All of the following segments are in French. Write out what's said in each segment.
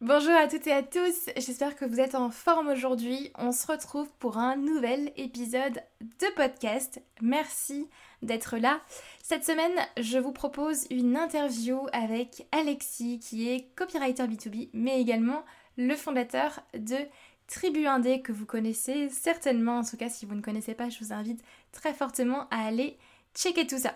Bonjour à toutes et à tous, j'espère que vous êtes en forme aujourd'hui. On se retrouve pour un nouvel épisode de podcast. Merci d'être là. Cette semaine, je vous propose une interview avec Alexis qui est copywriter B2B mais également le fondateur de Tribu Indé que vous connaissez certainement. En tout cas, si vous ne connaissez pas, je vous invite très fortement à aller checker tout ça.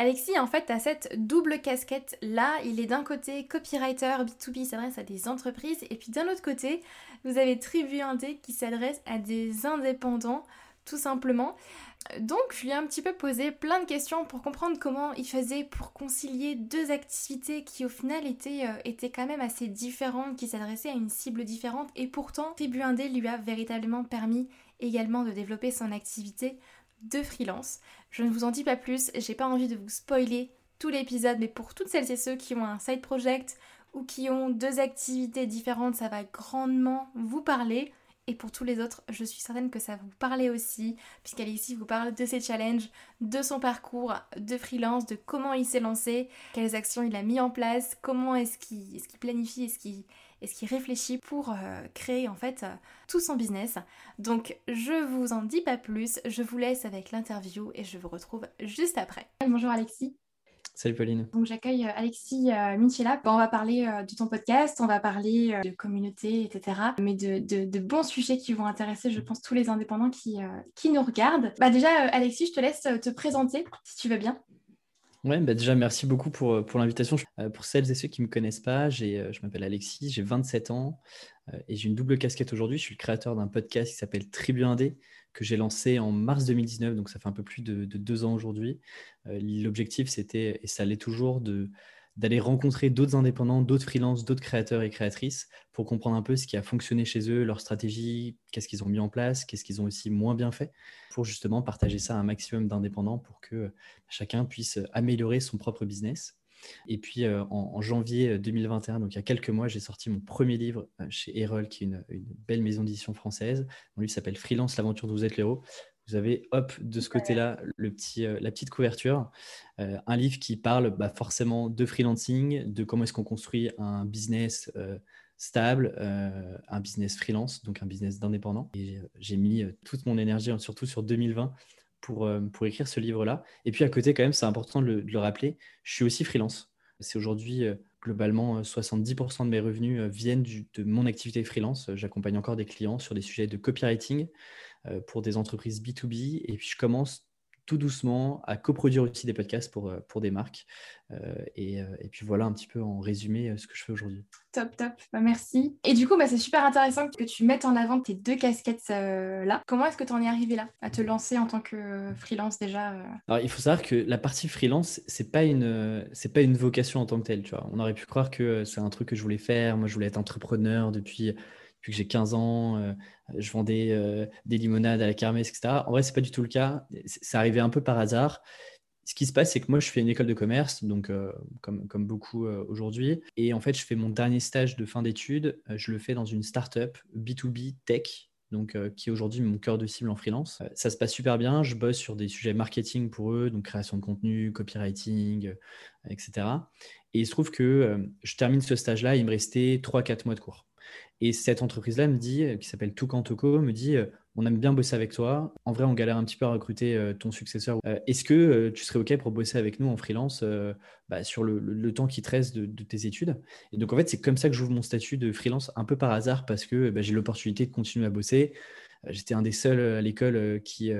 Alexis, en fait, a cette double casquette là. Il est d'un côté copywriter B2B, s'adresse à des entreprises, et puis d'un autre côté, vous avez Tribu Indé qui s'adresse à des indépendants, tout simplement. Donc, je lui ai un petit peu posé plein de questions pour comprendre comment il faisait pour concilier deux activités qui, au final, étaient, euh, étaient quand même assez différentes, qui s'adressaient à une cible différente, et pourtant, Tribu Indé lui a véritablement permis également de développer son activité de freelance. Je ne vous en dis pas plus, j'ai pas envie de vous spoiler tout l'épisode, mais pour toutes celles et ceux qui ont un side project ou qui ont deux activités différentes, ça va grandement vous parler. Et pour tous les autres, je suis certaine que ça vous parler aussi, puisqu'Alexis vous parle de ses challenges, de son parcours de freelance, de comment il s'est lancé, quelles actions il a mis en place, comment est-ce qu'il est planifie, est-ce qu'il et ce qui réfléchit pour euh, créer en fait euh, tout son business. Donc je vous en dis pas plus, je vous laisse avec l'interview et je vous retrouve juste après. Bonjour Alexis. Salut Pauline. Donc j'accueille euh, Alexis Minchela. On va parler de ton podcast, on va parler de communauté, etc. Mais de, bons sujets qui vont intéresser, je pense, tous les indépendants qui, qui nous regardent. Bah déjà, Alexis, je te laisse te présenter, si tu veux bien. Ouais, bah déjà, merci beaucoup pour, euh, l'invitation. Euh, pour celles et ceux qui ne me connaissent pas, euh, je m'appelle Alexis, j'ai 27 ans et j'ai une double casquette aujourd'hui. Je suis le créateur d'un podcast qui s'appelle Tribu Indé, que j'ai lancé en mars 2019, donc ça fait un peu plus de deux ans aujourd'hui. L'objectif, c'était, et ça l'est toujours, de, d'aller rencontrer d'autres indépendants, d'autres freelances, d'autres créateurs et créatrices pour comprendre un peu ce qui a fonctionné chez eux, leur stratégie, qu'est-ce qu'ils ont mis en place, qu'est-ce qu'ils ont aussi moins bien fait, pour justement partager ça à un maximum d'indépendants pour que chacun puisse améliorer son propre business. Et puis euh, en, janvier 2021, donc il y a quelques mois, j'ai sorti mon premier livre euh, chez Erol, qui est une, belle maison d'édition française. Mon livre s'appelle Freelance, l'aventure de vous êtes l'héros. Vous avez, hop, de ce côté-là, le petit, euh, la petite couverture. Euh, un livre qui parle bah, forcément de freelancing, de comment est-ce qu'on construit un business euh, stable, un business freelance, donc un business d'indépendant. Et j'ai mis toute mon énergie, surtout sur 2020, pour, pour écrire ce livre-là. Et puis à côté, quand même, c'est important de le, de le, rappeler, je suis aussi freelance. C'est aujourd'hui globalement 70% de mes revenus viennent de mon activité freelance. J'accompagne encore des clients sur des sujets de copywriting, pour des entreprises B2B. Et puis, je commence tout doucement à coproduire aussi des podcasts pour, euh, pour des marques. Euh, et, et, puis voilà un petit peu en résumé ce que je fais aujourd'hui. Top, top, bah, merci. Et du coup, bah, c'est super intéressant que tu mettes en avant tes deux casquettes là. Comment est-ce que tu en es arrivé là, à te lancer en tant que freelance déjà Alors, il faut savoir que la partie freelance, c'est pas une, c'est pas une vocation en tant que telle. Tu vois. On aurait pu croire que c'est un truc que je voulais faire. Moi, je voulais être entrepreneur depuis depuis que j'ai 15 ans, euh, je vendais euh, des limonades à la kermesse, etc. En vrai, c'est pas du tout le cas. C'est arrivé un peu par hasard. Ce qui se passe, c'est que moi, je fais une école de commerce, donc euh, comme, beaucoup aujourd'hui. Et en fait, je fais mon dernier stage de fin d'études. je le fais dans une startup B2B tech, donc qui est aujourd'hui mon cœur de cible en freelance. ça se passe super bien. Je bosse sur des sujets marketing pour eux, donc création de contenu, copywriting, etc. Et il se trouve que je termine ce stage-là, il me restait 3-4 mois de cours. Et cette entreprise-là me dit, euh, qui s'appelle Toucan me dit euh, on aime bien bosser avec toi. En vrai, on galère un petit peu à recruter euh, ton successeur. Est-ce que tu serais OK pour bosser avec nous en freelance bah, sur le, temps qui te reste de, tes études? Et donc, en fait, c'est comme ça que j'ouvre mon statut de freelance un peu par hasard parce que bah, j'ai l'opportunité de continuer à bosser. J'étais un des seuls à l'école qui,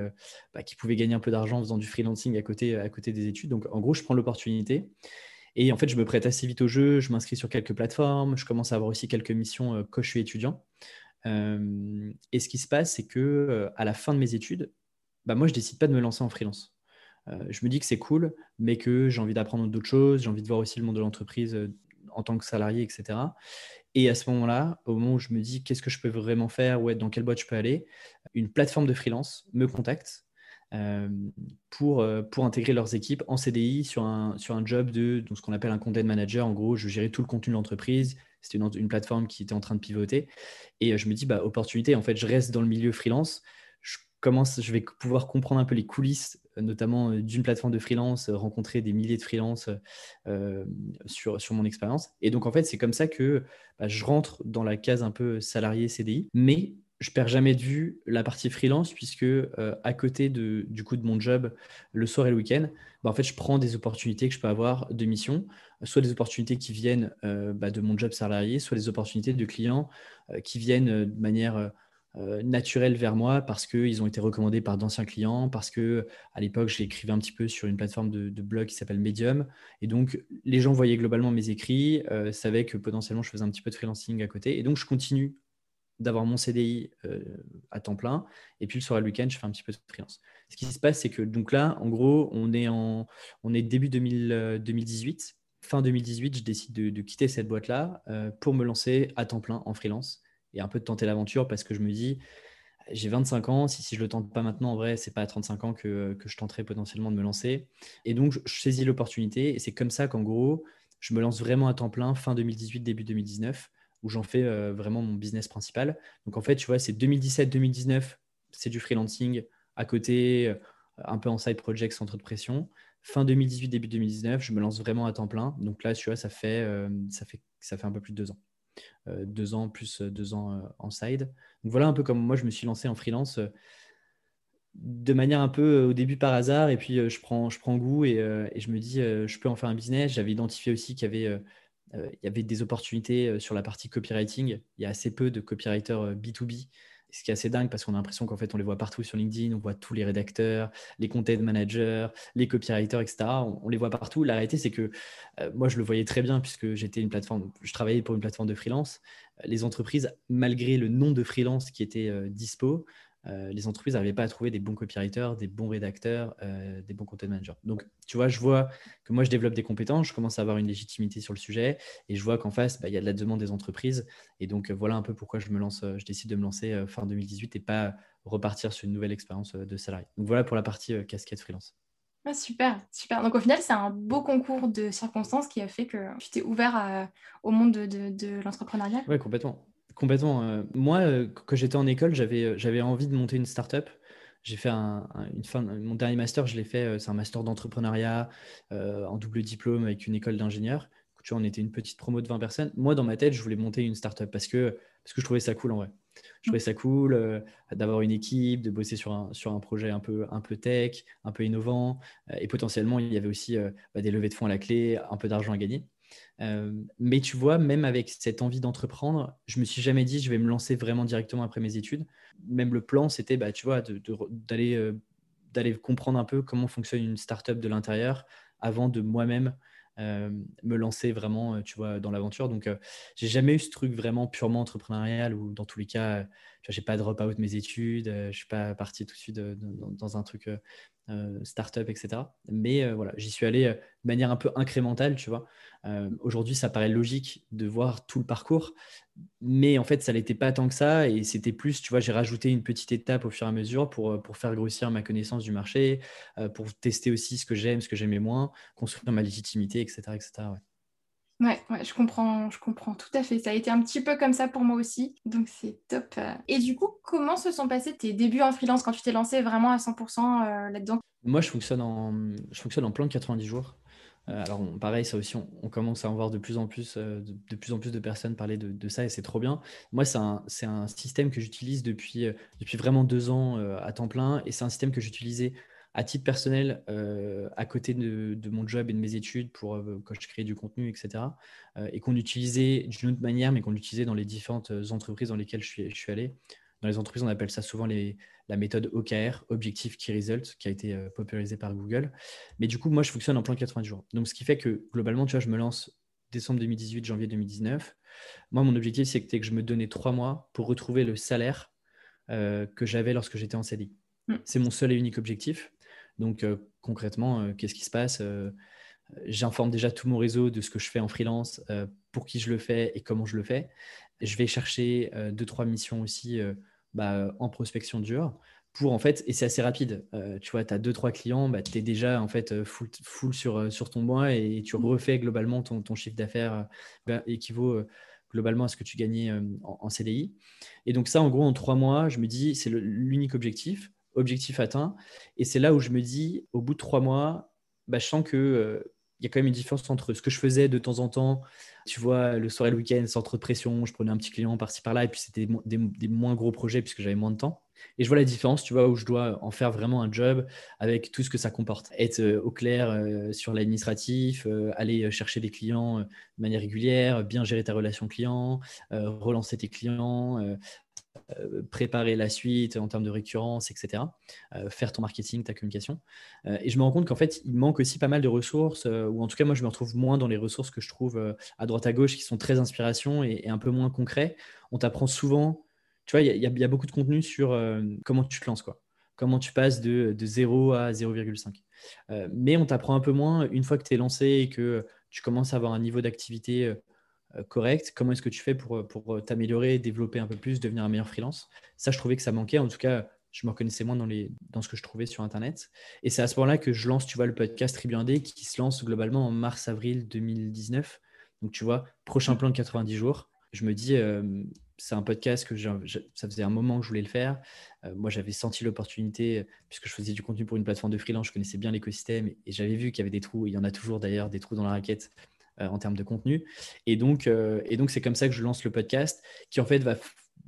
bah, qui pouvait gagner un peu d'argent en faisant du freelancing à côté, à côté des études. Donc, en gros, je prends l'opportunité. Et en fait, je me prête assez vite au jeu, je m'inscris sur quelques plateformes, je commence à avoir aussi quelques missions euh, quand je suis étudiant. Euh, et ce qui se passe, c'est que euh, à la fin de mes études, bah, moi, je décide pas de me lancer en freelance. je me dis que c'est cool, mais que j'ai envie d'apprendre d'autres choses, j'ai envie de voir aussi le monde de l'entreprise en tant que salarié, etc. Et à ce moment-là, au moment où je me dis qu'est-ce que je peux vraiment faire, ouais, dans quelle boîte je peux aller, une plateforme de freelance me contacte pour, pour intégrer leurs équipes en CDI sur un, sur un job de ce qu'on appelle un content manager. En gros, je gérais tout le contenu de l'entreprise. C'était une, plateforme qui était en train de pivoter. Et je me dis, bah, opportunité, en fait, je reste dans le milieu freelance. Je commence, je vais pouvoir comprendre un peu les coulisses, notamment d'une plateforme de freelance, rencontrer des milliers de freelance sur, sur mon expérience. Et donc, en fait, c'est comme ça que bah, je rentre dans la case un peu salarié CDI. Mais je perds jamais de vue la partie freelance puisque euh, à côté de, du coup de mon job le soir et le week-end, bah, en fait je prends des opportunités que je peux avoir de mission, soit des opportunités qui viennent euh, bah, de mon job salarié, soit des opportunités de clients euh, qui viennent de manière naturelle vers moi parce qu'ils ont été recommandés par d'anciens clients, parce que à l'époque j'écrivais un petit peu sur une plateforme de, de blog qui s'appelle Medium. Et donc les gens voyaient globalement mes écrits, savaient que potentiellement je faisais un petit peu de freelancing à côté. Et donc je continue d'avoir mon CDI euh, à temps plein. Et puis le soir et le week-end, je fais un petit peu de freelance. Ce qui se passe, c'est que donc là, en gros, on est, en, on est début 2018. Euh, fin 2018, je décide de, quitter cette boîte-là euh, pour me lancer à temps plein en freelance et un peu de tenter l'aventure parce que je me dis, j'ai 25 ans, si, si je ne le tente pas maintenant, en vrai, c'est pas à 35 ans que, que, je tenterai potentiellement de me lancer. Et donc, je, je saisis l'opportunité et c'est comme ça qu'en gros, je me lance vraiment à temps plein fin 2018, début 2019 où j'en fais euh, vraiment mon business principal. Donc en fait, tu vois, c'est 2017-2019, c'est du freelancing à côté, euh, un peu en side project trop de pression. Fin 2018, début 2019, je me lance vraiment à temps plein. Donc là, tu vois, ça fait, euh, ça fait, ça fait un peu plus de deux ans. deux ans plus deux ans en side. Donc voilà un peu comme moi, je me suis lancé en freelance de manière un peu au début par hasard. Et puis, je, prends, je prends goût et, et je me dis, je peux en faire un business. J'avais identifié aussi qu'il y avait il y avait des opportunités euh, sur la partie copywriting. Il y a assez peu de copywriters B2B euh, ce qui est assez dingue parce qu'on a l'impression qu'en fait on les voit partout sur LinkedIn, on voit tous les rédacteurs, les content managers, les copywriters, etc. On, les voit partout. La réalité c'est que moi je le voyais très bien puisque j'étais une plateforme, je travaillais pour une plateforme de freelance. Les entreprises, malgré le nom de freelance qui était dispo, euh, les entreprises n'arrivaient pas à trouver des bons copywriters, des bons rédacteurs, euh, des bons content managers. Donc, tu vois, je vois que moi, je développe des compétences, je commence à avoir une légitimité sur le sujet et je vois qu'en face, bah, il y a de la demande des entreprises. Et donc, voilà un peu pourquoi je me lance, je décide de me lancer fin 2018 et pas repartir sur une nouvelle expérience de salarié. Donc, voilà pour la partie casquette freelance. Ah, super, super. Donc au final, c'est un beau concours de circonstances qui a fait que tu t'es ouvert au monde de, de, de l'entrepreneuriat? Oui, complètement. Complètement. Euh, moi, euh, quand j'étais en école, j'avais, euh, j'avais envie de monter une start-up. J'ai fait un, une fin, mon dernier master, je l'ai fait, c'est un master d'entrepreneuriat en double diplôme avec une école d'ingénieur. Tu vois, on était une petite promo de 20 personnes. Moi, dans ma tête, je voulais monter une start-up parce que, parce que je trouvais ça cool en vrai. Je trouvais ça cool d'avoir une équipe, de bosser sur un, sur un projet un peu, un peu tech, un peu innovant. et potentiellement, il y avait aussi bah, des levées de fonds à la clé, un peu d'argent à gagner. Euh, mais tu vois, même avec cette envie d'entreprendre, je me suis jamais dit je vais me lancer vraiment directement après mes études. Même le plan, c'était, bah, tu euh, d'aller comprendre un peu comment fonctionne une startup de l'intérieur avant de moi-même me lancer vraiment, tu vois, dans l'aventure. Donc, j'ai jamais eu ce truc vraiment purement entrepreneurial ou dans tous les cas, je n'ai pas drop out mes études, je suis pas parti tout de suite dans, un truc start-up, etc. Mais voilà, j'y suis allé de manière un peu incrémentale, tu vois. Aujourd'hui, ça paraît logique de voir tout le parcours, mais en fait, ça n'était pas tant que ça. Et c'était plus, tu vois, j'ai rajouté une petite étape au fur et à mesure pour, pour faire grossir ma connaissance du marché, pour tester aussi ce que j'aime, ce que j'aimais moins, construire ma légitimité, etc. etc. Ouais. Ouais, ouais, je comprends, je comprends tout à fait. Ça a été un petit peu comme ça pour moi aussi, donc c'est top. Et du coup, comment se sont passés tes débuts en freelance quand tu t'es lancé vraiment à 100% euh, là-dedans? Moi, je fonctionne en, je fonctionne en plan de 90 jours. Euh, alors, pareil, ça aussi, on, commence à en voir de plus en plus, euh, de, plus en plus de personnes parler de, ça et c'est trop bien. Moi, c'est un, système que j'utilise depuis, depuis vraiment deux ans à temps plein et c'est un système que j'utilisais à titre personnel, euh, à côté de, mon job et de mes études, pour euh, quand je crée du contenu, etc., euh, et qu'on utilisait d'une autre manière, mais qu'on utilisait dans les différentes entreprises dans lesquelles je suis, je suis allé. Dans les entreprises, on appelle ça souvent les, la méthode OKR, Objective Key Result, qui a été popularisée par Google. Mais du coup, moi, je fonctionne en plan 80 jours. Donc, ce qui fait que globalement, tu vois, je me lance décembre 2018, janvier 2019. Moi, mon objectif, c'était que je me donnais trois mois pour retrouver le salaire que j'avais lorsque j'étais en CDI. Mm. C'est mon seul et unique objectif. Donc euh, concrètement, euh, qu'est-ce qui se passe euh, J'informe déjà tout mon réseau de ce que je fais en freelance, pour qui je le fais et comment je le fais. Je vais chercher deux, trois missions aussi bah, en prospection dure pour en fait, et c'est assez rapide. Euh, tu vois, tu as deux, trois clients, bah, tu es déjà en fait full, full sur, sur ton mois et tu refais globalement ton, ton chiffre d'affaires bah, équivaut globalement à ce que tu gagnais en, en, CDI. Et donc, ça, en gros, en trois mois, je me dis, c'est l'unique objectif, objectif atteint. Et c'est là où je me dis, au bout de trois mois, bah, je sens que il y a quand même une différence entre ce que je faisais de temps en temps, tu vois, le soir et le week-end, sans trop de pression, je prenais un petit client par-ci par-là, et puis c'était des, moins gros projets puisque j'avais moins de temps. Et je vois la différence, tu vois, où je dois en faire vraiment un job avec tout ce que ça comporte. Être euh, au clair euh, sur l'administratif, euh, aller chercher des clients de manière régulière, bien gérer ta relation client, relancer tes clients, préparer la suite en termes de récurrence, etc. Euh, faire ton marketing, ta communication. Euh, et je me rends compte qu'en fait, il manque aussi pas mal de ressources, ou en tout cas, moi, je me retrouve moins dans les ressources que je trouve à droite à gauche qui sont très inspiration et, un peu moins concrets. On t'apprend souvent, tu vois, il y, a beaucoup de contenu sur comment tu te lances, quoi. Comment tu passes de, de 0 à 0,5. mais on t'apprend un peu moins une fois que tu es lancé et que tu commences à avoir un niveau d'activité euh, correct Comment est-ce que tu fais pour, euh, pour euh, t'améliorer, développer un peu plus, devenir un meilleur freelance? Ça, je trouvais que ça manquait. En tout cas, je me reconnaissais moins dans, les, dans ce que je trouvais sur Internet. Et c'est à ce moment-là que je lance, tu vois, le podcast Tribu qui se lance globalement en mars-avril 2019. Donc, tu vois, prochain plan de 90 jours. Je me dis, c'est un podcast que ça faisait un moment que je voulais le faire. moi, j'avais senti l'opportunité, puisque je faisais du contenu pour une plateforme de freelance, je connaissais bien l'écosystème et, et j'avais vu qu'il y avait des trous. Il y en a toujours d'ailleurs, des trous dans la raquette euh, en termes de contenu. Et donc, euh, et donc c'est comme ça que je lance le podcast, qui en fait va,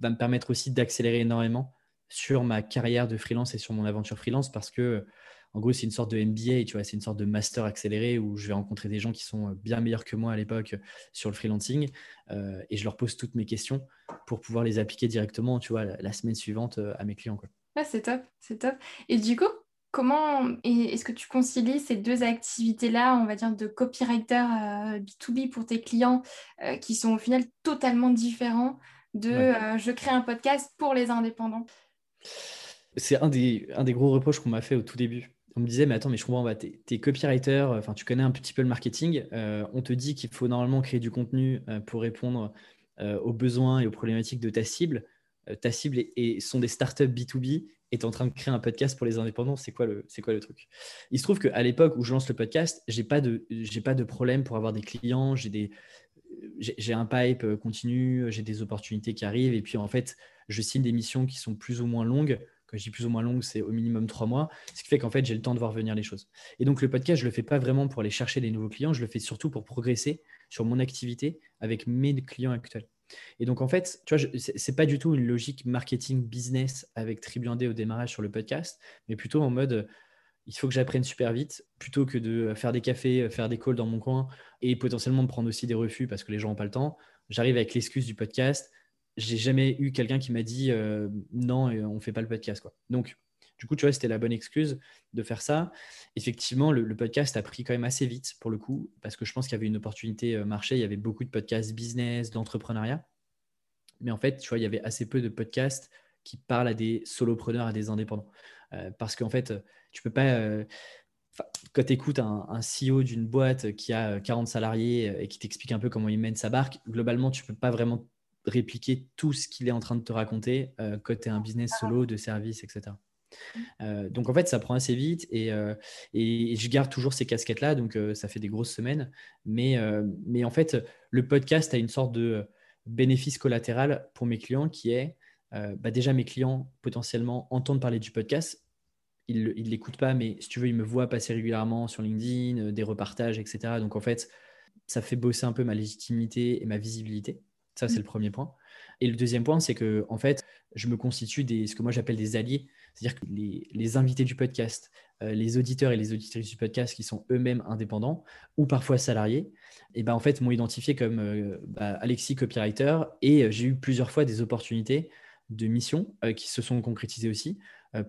me permettre aussi d'accélérer énormément sur ma carrière de freelance et sur mon aventure freelance, parce que en gros, c'est une sorte de MBA, tu vois, c'est une sorte de master accéléré où je vais rencontrer des gens qui sont bien meilleurs que moi à l'époque sur le freelancing euh, et je leur pose toutes mes questions pour pouvoir les appliquer directement, tu vois, la, semaine suivante à mes clients. Ah, c'est top, c'est top. Et du coup, Comment est-ce que tu concilies ces deux activités-là, on va dire de copywriter B2B euh, pour tes clients, euh, qui sont au final totalement différents de euh, je crée un podcast pour les indépendants? C'est un des, un des gros reproches qu'on m'a fait au tout début. On me disait, mais attends, mais je comprends, bah, tu es, copywriter, enfin, tu connais un petit peu le marketing. on te dit qu'il faut normalement créer du contenu pour répondre aux besoins et aux problématiques de ta cible. ta cible et sont des startups B2B est en train de créer un podcast pour les indépendants, c'est quoi le, quoi le truc? Il se trouve qu'à l'époque où je lance le podcast, j'ai pas de, j'ai pas de problème pour avoir des clients, j'ai des, j'ai un pipe continu, j'ai des opportunités qui arrivent, et puis en fait, je signe des missions qui sont plus ou moins longues. Quand je dis plus ou moins longues, c'est au minimum trois mois, ce qui fait qu'en fait, j'ai le temps de voir venir les choses. Et donc, le podcast, je le fais pas vraiment pour aller chercher des nouveaux clients, je le fais surtout pour progresser sur mon activité avec mes clients actuels. Et donc, en fait, tu vois, c'est pas du tout une logique marketing business avec Tribuandé au démarrage sur le podcast, mais plutôt en mode il faut que j'apprenne super vite plutôt que de faire des cafés, faire des calls dans mon coin et potentiellement de prendre aussi des refus parce que les gens n'ont pas le temps. J'arrive avec l'excuse du podcast. J'ai jamais eu quelqu'un qui m'a dit euh, non, euh, on ne fait pas le podcast. Quoi. Donc, du coup, tu vois, c'était la bonne excuse de faire ça. Effectivement, le, podcast a pris quand même assez vite pour le coup, parce que je pense qu'il y avait une opportunité euh, marché. Il y avait beaucoup de podcasts business, d'entrepreneuriat. Mais en fait, tu vois, il y avait assez peu de podcasts qui parlent à des solopreneurs, à des indépendants. Euh, parce qu'en fait, tu peux pas. Euh, quand tu écoutes un, un CEO d'une boîte qui a 40 salariés et qui t'explique un peu comment il mène sa barque, globalement, tu peux pas vraiment répliquer tout ce qu'il est en train de te raconter quand tu es un business solo de service, etc. Euh, donc en fait, ça prend assez vite et, euh, et je garde toujours ces casquettes-là, donc euh, ça fait des grosses semaines. Mais, mais en fait, le podcast a une sorte de bénéfice collatéral pour mes clients qui est bah déjà mes clients potentiellement entendent parler du podcast. Ils ne l'écoutent pas, mais si tu veux, ils me voient passer régulièrement sur LinkedIn, des repartages, etc. Donc en fait, ça fait bosser un peu ma légitimité et ma visibilité. Ça, c'est mmh. le premier point. Et le deuxième point, c'est que en fait, je me constitue des, ce que moi j'appelle des alliés. C'est-à-dire que les, invités du podcast, euh, les auditeurs et les auditrices du podcast qui sont eux-mêmes indépendants ou parfois salariés, et eh ben en fait m'ont identifié comme euh, bah, Alexis copywriter. Et euh, j'ai eu plusieurs fois des opportunités de missions qui se sont concrétisées aussi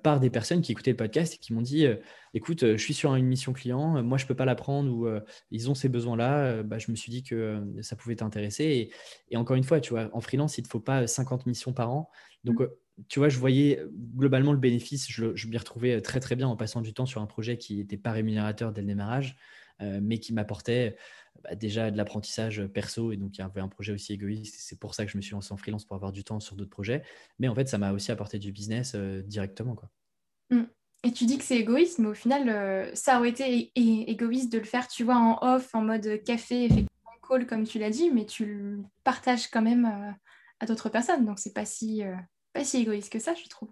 par des personnes qui écoutaient le podcast et qui m'ont dit écoute je suis sur une mission client moi je peux pas la prendre ou ils ont ces besoins là bah, je me suis dit que ça pouvait t'intéresser. Et, et, encore une fois tu vois en freelance il ne faut pas 50 missions par an. Donc mmh tu vois, je voyais euh, globalement le bénéfice, je, je m'y retrouvais euh, très très bien en passant du temps sur un projet qui n'était pas rémunérateur dès le démarrage, euh, mais qui m'apportait bah, déjà de l'apprentissage perso, et donc il y avait un projet aussi égoïste, c'est pour ça que je me suis lancé en freelance pour avoir du temps sur d'autres projets, mais en fait ça m'a aussi apporté du business directement. Quoi. Mm. Et tu dis que c'est égoïste, mais au final, ça aurait été égoïste de le faire, tu vois, en off, en mode café, effectivement, call, comme tu l'as dit, mais tu le partages quand même à d'autres personnes. Donc, c'est pas si, pas si égoïste que ça, je trouve.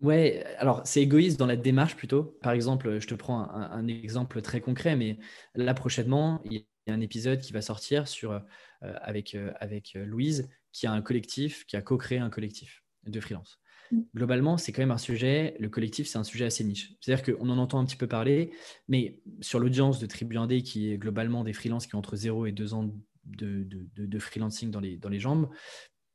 Ouais, alors c'est égoïste dans la démarche plutôt. Par exemple, je te prends un, exemple très concret, mais là prochainement, il y a un épisode qui va sortir sur, euh, avec, euh, avec Louise, qui a un collectif, qui a co-créé un collectif de freelance. Mm. Globalement, c'est quand même un sujet, le collectif, c'est un sujet assez niche. C'est-à-dire qu'on en entend un petit peu parler, mais sur l'audience de Tribu 1D, qui est globalement des freelances qui ont entre 0 et 2 ans de, de, de, freelancing dans les, dans les jambes,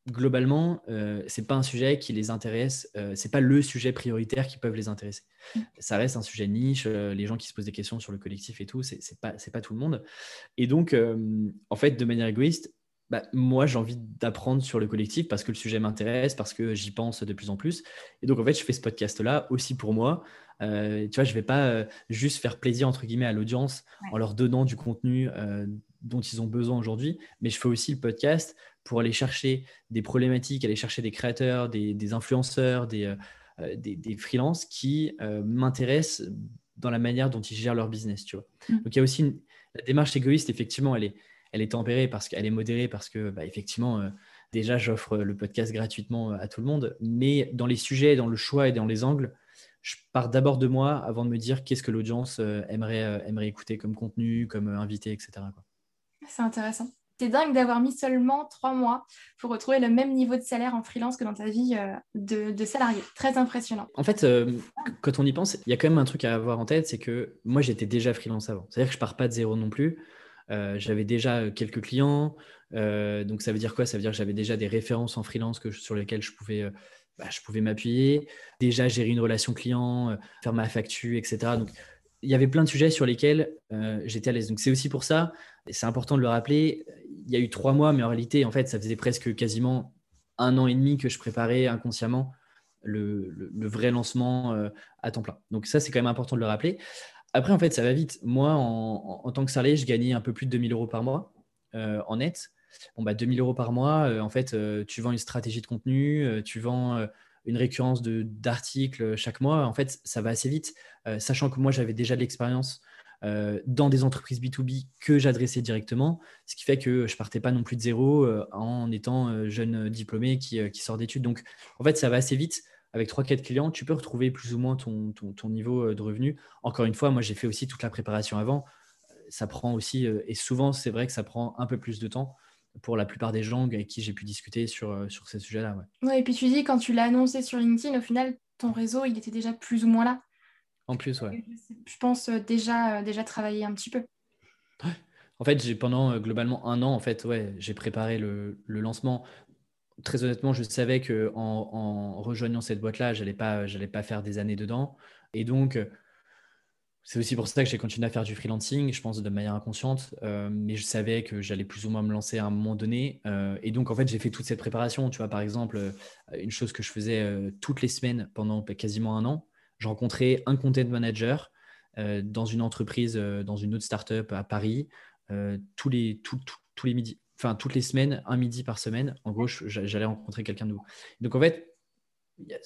globalement, euh, c'est pas un sujet qui les intéresse, euh, c'est pas le sujet prioritaire qui peuvent les intéresser. Mm. Ça reste un sujet niche, euh, les gens qui se posent des questions sur le collectif et tout, c'est pas, pas tout le monde. Et donc, euh, en fait, de manière égoïste, bah, moi, j'ai envie d'apprendre sur le collectif parce que le sujet m'intéresse, parce que j'y pense de plus en plus. Et donc, en fait, je fais ce podcast-là aussi pour moi. tu vois, je vais pas juste faire plaisir, entre guillemets, à l'audience en leur donnant du contenu dont ils ont besoin aujourd'hui, mais je fais aussi le podcast pour aller chercher des problématiques, aller chercher des créateurs, des, influenceurs, des, euh, euh, des, freelances qui euh, m'intéressent dans la manière dont ils gèrent leur business. Tu vois. Mm. Donc il y a aussi la démarche égoïste, effectivement, elle est, elle est tempérée parce qu'elle est modérée parce que, bah, effectivement, déjà, j'offre le podcast gratuitement à tout le monde, mais dans les sujets, dans le choix et dans les angles, je pars d'abord de moi avant de me dire qu'est-ce que l'audience aimerait, aimerait écouter comme contenu, comme invité, etc. C'est intéressant. C'est dingue d'avoir mis seulement trois mois pour retrouver le même niveau de salaire en freelance que dans ta vie euh, de, salarié. Très impressionnant. En fait, euh, quand on y pense, il y a quand même un truc à avoir en tête, c'est que moi, j'étais déjà freelance avant. C'est-à-dire que je pars pas de zéro non plus. Euh, j'avais déjà quelques clients. donc, ça veut dire quoi? Ça veut dire que j'avais déjà des références en freelance sur lesquelles je pouvais, bah, je pouvais m'appuyer. Déjà gérer une relation client, faire ma facture, etc. Donc, il y avait plein de sujets sur lesquels j'étais à l'aise. Donc, c'est aussi pour ça c'est important de le rappeler, il y a eu trois mois, mais en réalité, en fait, ça faisait presque quasiment un an et demi que je préparais inconsciemment le, vrai lancement euh, à temps plein. Donc ça, c'est quand même important de le rappeler. Après, en fait, ça va vite. Moi, en, tant que salarié, je gagnais un peu plus de 2000 euros par mois euh, en net. Bon, bah, 2000 euros par mois, euh, en fait, tu vends une stratégie de contenu, tu vends une récurrence d'articles chaque mois. En fait, ça va assez vite, sachant que moi, j'avais déjà de l'expérience euh, dans des entreprises B2B que j'adressais directement, ce qui fait que je partais pas non plus de zéro euh, en étant euh, jeune diplômé qui, sort d'études. Donc, en fait, ça va assez vite. Avec 3-4 clients, tu peux retrouver plus ou moins ton, ton, niveau de revenu. Encore une fois, moi, j'ai fait aussi toute la préparation avant. Ça prend aussi, et souvent, c'est vrai que ça prend un peu plus de temps pour la plupart des gens avec qui j'ai pu discuter sur, sur ces sujets-là. Ouais. et puis tu dis, quand tu l'as annoncé sur LinkedIn, au final, ton réseau, il était déjà plus ou moins là. En plus, ouais. Je pense euh, déjà, euh, déjà travailler un petit peu. En fait, j'ai pendant euh, globalement un an, en fait, ouais, j'ai préparé le, lancement. Très honnêtement, je savais que en, rejoignant cette boîte-là, j'allais pas, j'allais pas faire des années dedans. Et donc, c'est aussi pour ça que j'ai continué à faire du freelancing, je pense de manière inconsciente, mais je savais que j'allais plus ou moins me lancer à un moment donné. et donc, en fait, j'ai fait toute cette préparation. Tu vois, par exemple, une chose que je faisais toutes les semaines pendant quasiment un an, je rencontrais un content manager euh, dans une entreprise, euh, dans une autre startup à Paris, euh, tous, les, tous les midis, enfin toutes les semaines, un midi par semaine. En gros, j'allais rencontrer quelqu'un de nouveau. Donc en fait,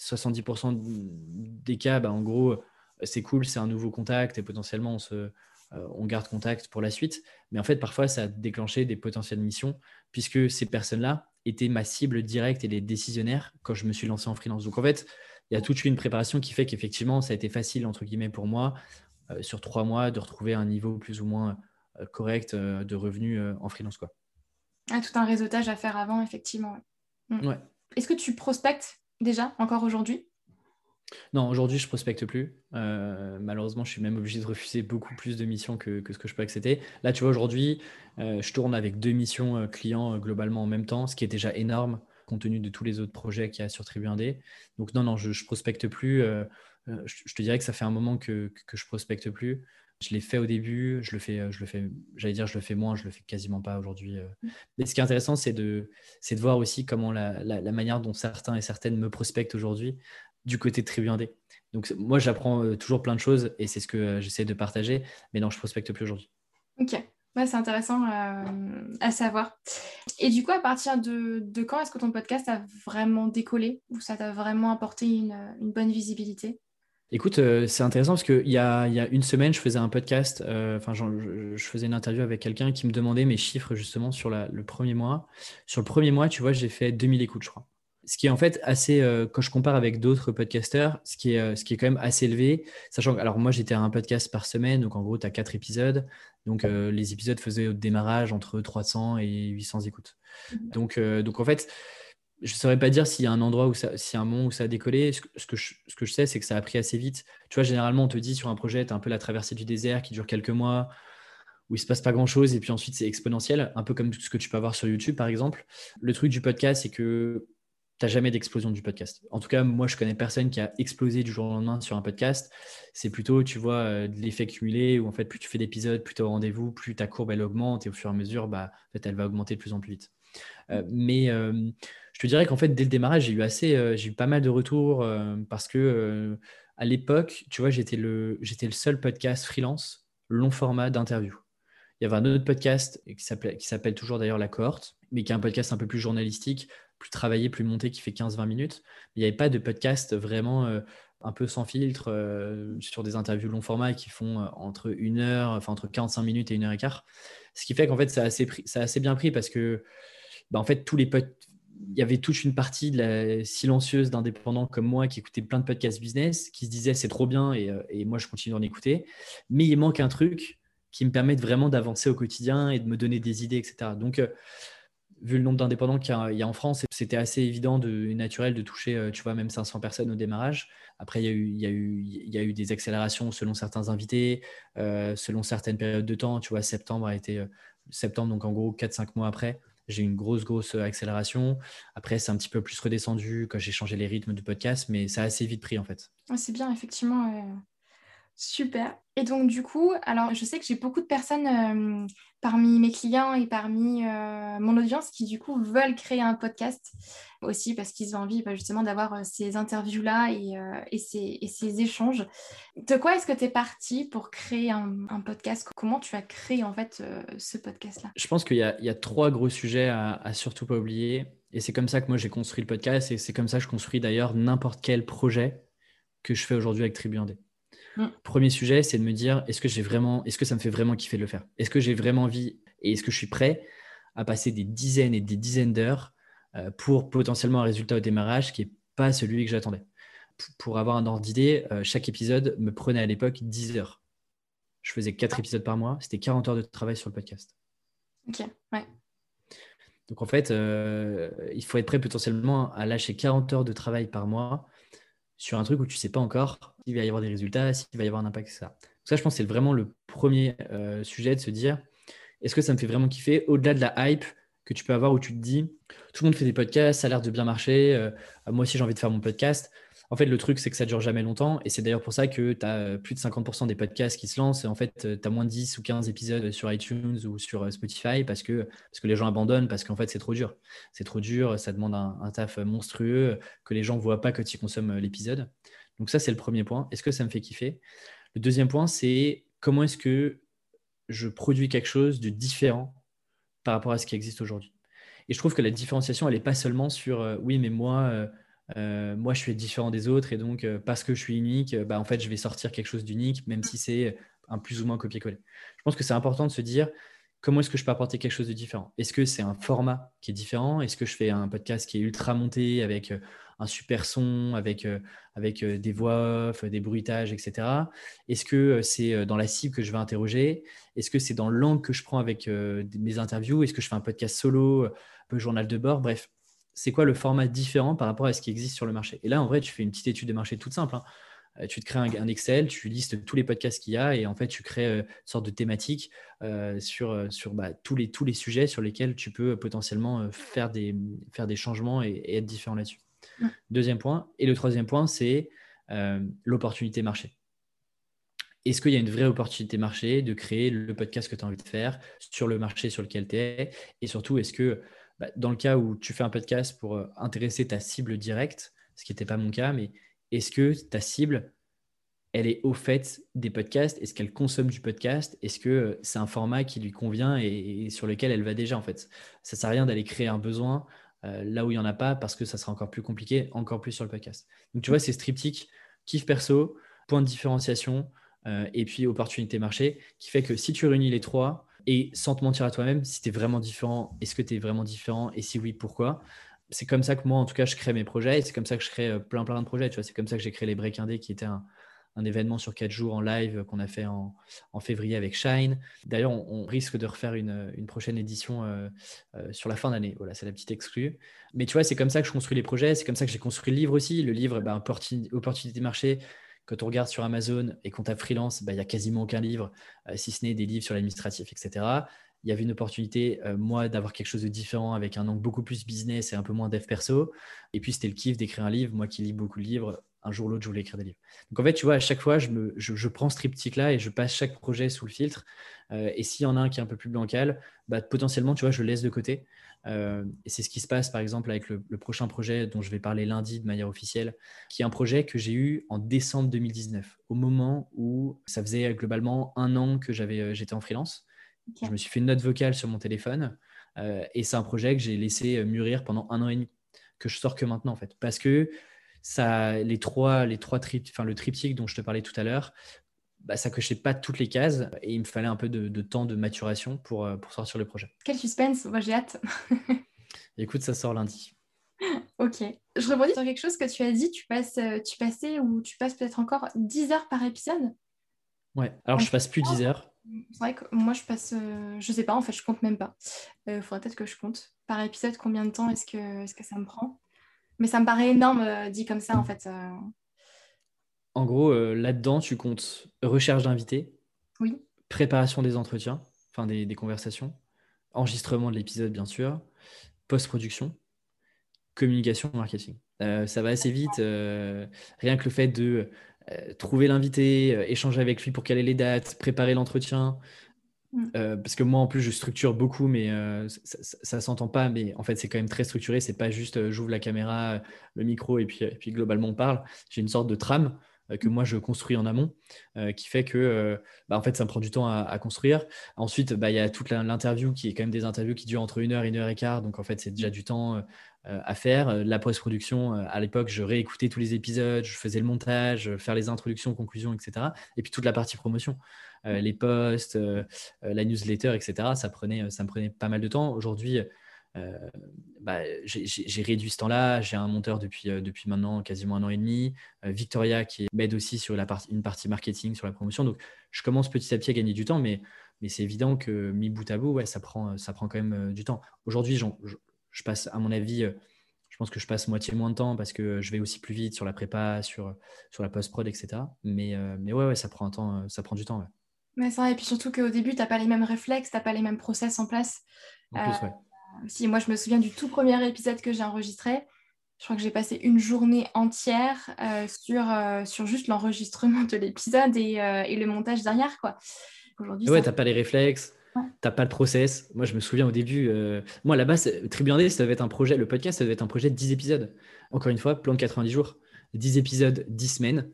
70% des cas, bah, en gros, c'est cool, c'est un nouveau contact et potentiellement on, se, on garde contact pour la suite. Mais en fait, parfois, ça a déclenché des potentielles missions puisque ces personnes-là étaient ma cible directe et les décisionnaires quand je me suis lancé en freelance. Donc en fait, il y a toute une préparation qui fait qu'effectivement, ça a été facile, entre guillemets, pour moi, euh, sur trois mois, de retrouver un niveau plus ou moins euh, correct euh, de revenus en freelance. Quoi. Ah, tout un réseautage à faire avant, effectivement. Mm. Ouais. Est-ce que tu prospectes déjà, encore aujourd'hui? Non, aujourd'hui, je prospecte plus. malheureusement, je suis même obligé de refuser beaucoup plus de missions que, ce que je peux accepter. Là, tu vois, aujourd'hui, je tourne avec deux missions clients globalement en même temps, ce qui est déjà énorme compte tenu de tous les autres projets qu'il y a sur Tribu 1D. Donc non, non, je, ne prospecte plus. Euh, euh, je, te dirais que ça fait un moment que, que, je prospecte plus. Je l'ai fait au début, je le fais, euh, je le fais, j'allais dire, je le fais moins, je le fais quasiment pas aujourd'hui. Mm. Mais ce qui est intéressant, c'est de, c'est de voir aussi comment la, la, manière dont certains et certaines me prospectent aujourd'hui du côté de Tribu 1D. Donc moi, j'apprends toujours plein de choses et c'est ce que j'essaie de partager. Mais non, je prospecte plus aujourd'hui. Ok, c'est intéressant euh, à savoir. Et du coup, à partir de, quand est-ce que ton podcast a vraiment décollé ou ça t'a vraiment apporté une, bonne visibilité? Écoute, euh, c'est intéressant parce qu'il y a, y a une semaine, je faisais un podcast, euh, enfin, je, faisais une interview avec quelqu'un qui me demandait mes chiffres justement sur le premier mois. Sur le premier mois, tu vois, j'ai fait 2000 écoutes, je crois. Ce qui est en fait assez, quand je compare avec d'autres podcasteurs, ce qui est, ce qui est quand même assez élevé, sachant que, alors moi, j'étais à un podcast par semaine, donc en gros, tu as quatre épisodes. Donc, euh, les épisodes faisaient au démarrage entre 300 et 800 écoutes. Donc, euh, donc en fait, je ne saurais pas dire s'il y a un endroit où ça, s'il y a un moment où ça a décollé. Ce que, ce que je, ce que je sais, c'est que ça a pris assez vite. Tu vois, généralement, on te dit sur un projet, tu as un peu la traversée du désert qui dure quelques mois, où il se passe pas grand-chose, et puis ensuite, c'est exponentiel, un peu comme ce que tu peux avoir sur YouTube, par exemple. Le truc du podcast, c'est que tu n'as jamais d'explosion du podcast. En tout cas, moi, je connais personne qui a explosé du jour au lendemain sur un podcast. C'est plutôt, tu vois, euh, de l'effet cumulé, où en fait, plus tu fais d'épisodes, plus tu au rendez-vous, plus ta courbe, elle augmente, et au fur et à mesure, bah, en fait, elle va augmenter de plus en plus vite. Euh, mais euh, je te dirais qu'en fait, dès le démarrage, j'ai eu assez, j'ai eu pas mal de retours parce que à l'époque, tu vois, j'étais le, j'étais le seul podcast freelance long format d'interview. Il y avait un autre podcast qui s'appelle, qui s'appelle toujours d'ailleurs La Cohorte, mais qui est un podcast un peu plus journalistique, plus travaillé, plus monté, qui fait 15-20 minutes. il n'y avait pas de podcast vraiment euh, un peu sans filtre euh, sur des interviews long format qui font euh, entre une heure, enfin entre 45 minutes et une heure et quart. Ce qui fait qu'en fait, ça a assez, pris- assez bien pris parce que bah, en fait, tous les il y avait toute une partie silencieuse d'indépendants comme moi qui écoutaient plein de podcasts business, qui se disaient c'est trop bien et, et moi je continue d'en écouter. Mais il manque un truc qui me permette vraiment d'avancer au quotidien et de me donner des idées, etc. Donc, vu le nombre d'indépendants qu'il y a, en France, c'était assez évident de, et naturel de toucher, euh, tu vois, même 500 personnes au démarrage. Après, il y a eu, des accélérations selon certains invités, euh, selon certaines périodes de temps. Tu vois, septembre a été euh, septembre, donc en gros 4-5 mois après. J'ai eu une grosse, grosse accélération. Après, c'est un petit peu plus redescendu quand j'ai changé les rythmes du podcast, mais ça a assez vite pris en fait. Ouais, c'est bien, effectivement. Super. Et donc, du coup, alors je sais que j'ai beaucoup de personnes euh, parmi mes clients et parmi euh, mon audience qui, du coup, veulent créer un podcast aussi parce qu'ils ont envie bah, justement d'avoir euh, ces interviews-là et, et ces, échanges. De quoi est-ce que tu es parti pour créer un, podcast? Comment tu as créé en fait ce podcast-là? Je pense qu'il y, a- trois gros sujets à, surtout pas oublier. Et c'est comme ça que moi j'ai construit le podcast et c'est comme ça que je construis d'ailleurs n'importe quel projet que je fais aujourd'hui avec Tribu 1D. Mm. Premier sujet, c'est de me dire est-ce que j'ai vraiment, est-ce que ça me fait vraiment kiffer de le faire? Est-ce que j'ai vraiment envie et est-ce que je suis prêt à passer des dizaines et des dizaines d'heures euh, pour potentiellement un résultat au démarrage qui n'est pas celui que j'attendais? Pour avoir un ordre d'idée, euh, chaque épisode me prenait à l'époque 10 heures. Je faisais 4 épisodes par mois, c'était 40 heures de travail sur le podcast. Ok, ouais. Donc en fait, euh, il faut être prêt potentiellement à lâcher 40 heures de travail par mois sur un truc où tu ne sais pas encore s'il va y avoir des résultats, s'il va y avoir un impact, etc. Ça, je pense que c'est vraiment le premier euh, sujet de se dire, est-ce que ça me fait vraiment kiffer au-delà de la hype que tu peux avoir où tu te dis, tout le monde fait des podcasts, ça a l'air de bien marcher, euh, moi aussi j'ai envie de faire mon podcast. En fait, le truc, c'est que ça dure jamais longtemps. Et c'est d'ailleurs pour ça que tu as plus de 50% des podcasts qui se lancent. Et en fait, tu as moins de 10 ou 15 épisodes sur iTunes ou sur euh, Spotify parce que, parce que les gens abandonnent, parce qu'en fait, c'est trop dur. C'est trop dur, ça demande un, taf monstrueux que les gens ne voient pas ils consomment euh, l'épisode. Donc ça, c'est le premier point. Est-ce que ça me fait kiffer? Le deuxième point, c'est comment est-ce que je produis quelque chose de différent par rapport à ce qui existe aujourd'hui? Et je trouve que la différenciation, elle n'est pas seulement sur euh, oui, mais moi, euh, euh, moi, je suis différent des autres et donc parce que je suis unique, bah, en fait, je vais sortir quelque chose d'unique, même si c'est un plus ou moins copier-coller. Je pense que c'est important de se dire comment est-ce que je peux apporter quelque chose de différent? Est-ce que c'est un format qui est différent? Est-ce que je fais un podcast qui est ultra monté avec un super son, avec, euh, avec euh, des voix off, des bruitages, etc. Est-ce que euh, c'est dans la cible que je vais interroger? Est-ce que c'est dans l'angle que je prends avec mes interviews? Est-ce que je fais un podcast solo, un peu journal de bord? Bref, c'est quoi le format différent par rapport à ce qui existe sur le marché? Et là, en vrai, tu fais une petite étude de marché toute simple. hein. Tu te crées un, Excel, tu listes tous les podcasts qu'il y a et en fait, tu crées une sorte de thématique sur, sur bah, tous, les, tous les sujets sur lesquels tu peux potentiellement faire des, faire des changements et être différent là-dessus. Mm. Deuxième point. Et le troisième point, c'est euh, l'opportunité marché. Est-ce qu'il y a une vraie opportunité marché de créer le podcast que tu as envie de faire sur le marché sur lequel tu es? Et surtout, est-ce que bah, dans le cas où tu fais un podcast pour euh, intéresser ta cible directe, ce qui n'était pas mon cas, mais est-ce que ta cible, elle est au fait des podcasts? Est-ce qu'elle consomme du podcast? Est-ce que euh, c'est un format qui lui convient et, et sur lequel elle va déjà en fait? Ça ne sert à rien d'aller créer un besoin euh, là où il n'y en a pas parce que ça sera encore plus compliqué, encore plus sur le podcast. Donc tu vois, c'est ce triptyque, kiff perso, point de différenciation et puis opportunité marché, qui fait que si tu réunis les trois, et sans te mentir à toi-même, si tu es vraiment différent, est-ce que tu es vraiment différent Et si oui, pourquoi? C'est comme ça que moi, en tout cas, je crée mes projets et c'est comme ça que je crée plein, plein de projets. Tu vois, c'est comme ça que j'ai créé les Break Indé qui était un, un événement sur quatre jours en live qu'on a fait en, février avec Shine. D'ailleurs, on, risque de refaire une, prochaine édition euh, euh, sur la fin d'année. Voilà, c'est la petite exclue. Mais tu vois, c'est comme ça que je construis les projets. C'est comme ça que j'ai construit le livre aussi. Le livre, bah, opportunité marché. Quand on regarde sur Amazon et qu'on tape freelance, bah, il n'y a quasiment aucun livre, euh, si ce n'est des livres sur l'administratif, etc. Il y avait une opportunité, moi, d'avoir quelque chose de différent avec un angle beaucoup plus business et un peu moins dev perso. Et puis, c'était le kiff d'écrire un livre. Moi qui lis beaucoup de livres, un jour ou l'autre, je voulais écrire des livres. Donc en fait, tu vois, à chaque fois, je, me, je, prends ce triptyque-là et je passe chaque projet sous le filtre. Euh, et s'il y en a un qui est un peu plus bancal, bah, potentiellement, tu vois, je le laisse de côté. Euh, et c'est ce qui se passe, par exemple, avec le, prochain projet dont je vais parler lundi de manière officielle, qui est un projet que j'ai eu en décembre 2019, au moment où ça faisait globalement un an que j'avais, euh, j'étais en freelance. Je me suis fait une note vocale sur mon téléphone. et c'est un projet que j'ai laissé mûrir pendant un an et demi, que je sors que maintenant, en fait. Parce que ça, les trois, les trois enfin, le triptyque dont je te parlais tout à l'heure, bah, ça cochait pas toutes les cases et il me fallait un peu de, temps de maturation pour, euh, pour sortir le projet. Quel suspense, moi j'ai hâte. Écoute, ça sort lundi. ok. Je rebondis sur quelque chose que tu as dit, tu, passes, euh, tu passais ou tu passes peut-être encore 10 heures par épisode? Ouais, alors je passe plus 10 heures. C'est vrai que moi je passe, euh, je sais pas en fait, je compte même pas. Il faudrait peut-être que je compte. Par épisode, combien de temps est-ce que, est -ce que ça me prend? Mais ça me paraît énorme euh, dit comme ça, en fait. Euh. En gros, euh, là-dedans, tu comptes recherche d'invités, oui. préparation des entretiens, enfin des, conversations, enregistrement de l'épisode, bien sûr, post-production, communication, marketing. ça va assez vite. rien que le fait de trouver l'invité, échanger avec lui pour caler les dates, préparer l'entretien. Euh, parce que moi, en plus, je structure beaucoup, mais euh, ça, ne s'entend pas. Mais en fait, c'est quand même très structuré. C'est pas juste euh, j'ouvre la caméra, le micro et puis, et puis globalement on parle. J'ai une sorte de trame que mm. moi je construis en amont, qui fait que bah, en fait ça me prend du temps à, construire. Ensuite, bah, il y a toute l'interview qui est quand même des interviews qui durent entre une heure et une heure et quart, donc en fait c'est déjà du temps à faire. La post-production, à l'époque, je réécoutais tous les épisodes, je faisais le montage, faire les introductions, conclusions, etc. Et puis toute la partie promotion. Euh, les posts, euh, euh, la newsletter, etc. Ça, prenait, ça me prenait pas mal de temps. Aujourd'hui, bah, j'ai réduit ce temps-là. J'ai un monteur depuis, depuis maintenant quasiment un an et demi. Victoria qui m'aide aussi sur la une partie marketing, sur la promotion. Donc, je commence petit à petit à gagner du temps, mais, mais c'est évident que mis bout à bout, ouais, ça, prend, ça prend quand même du temps. Aujourd'hui, je, passe, à mon avis, je pense que je passe moitié moins de temps parce que je vais aussi plus vite sur la prépa, sur, sur la post-prod, etc. Mais, mais ouais, ouais, ça prend, un temps, ça prend du temps. Ouais. Mais ça, et puis surtout qu'au début, tu n'as pas les mêmes réflexes, tu n'as pas les mêmes process en place. En plus, ouais. Euh, si, moi, je me souviens du tout premier épisode que j'ai enregistré. Je crois que j'ai passé une journée entière euh, sur, euh, sur juste l'enregistrement de l'épisode et, et, le montage derrière. Quoi. Aujourd'hui, ouais, tu n'as pas les réflexes, tu n'as pas le process. Moi, je me souviens au début, moi, là-bas, Tribune ça devait être un projet, le podcast, ça devait être un projet de 10 épisodes. Encore une fois, plan de 90 jours. 10 épisodes, 10 semaines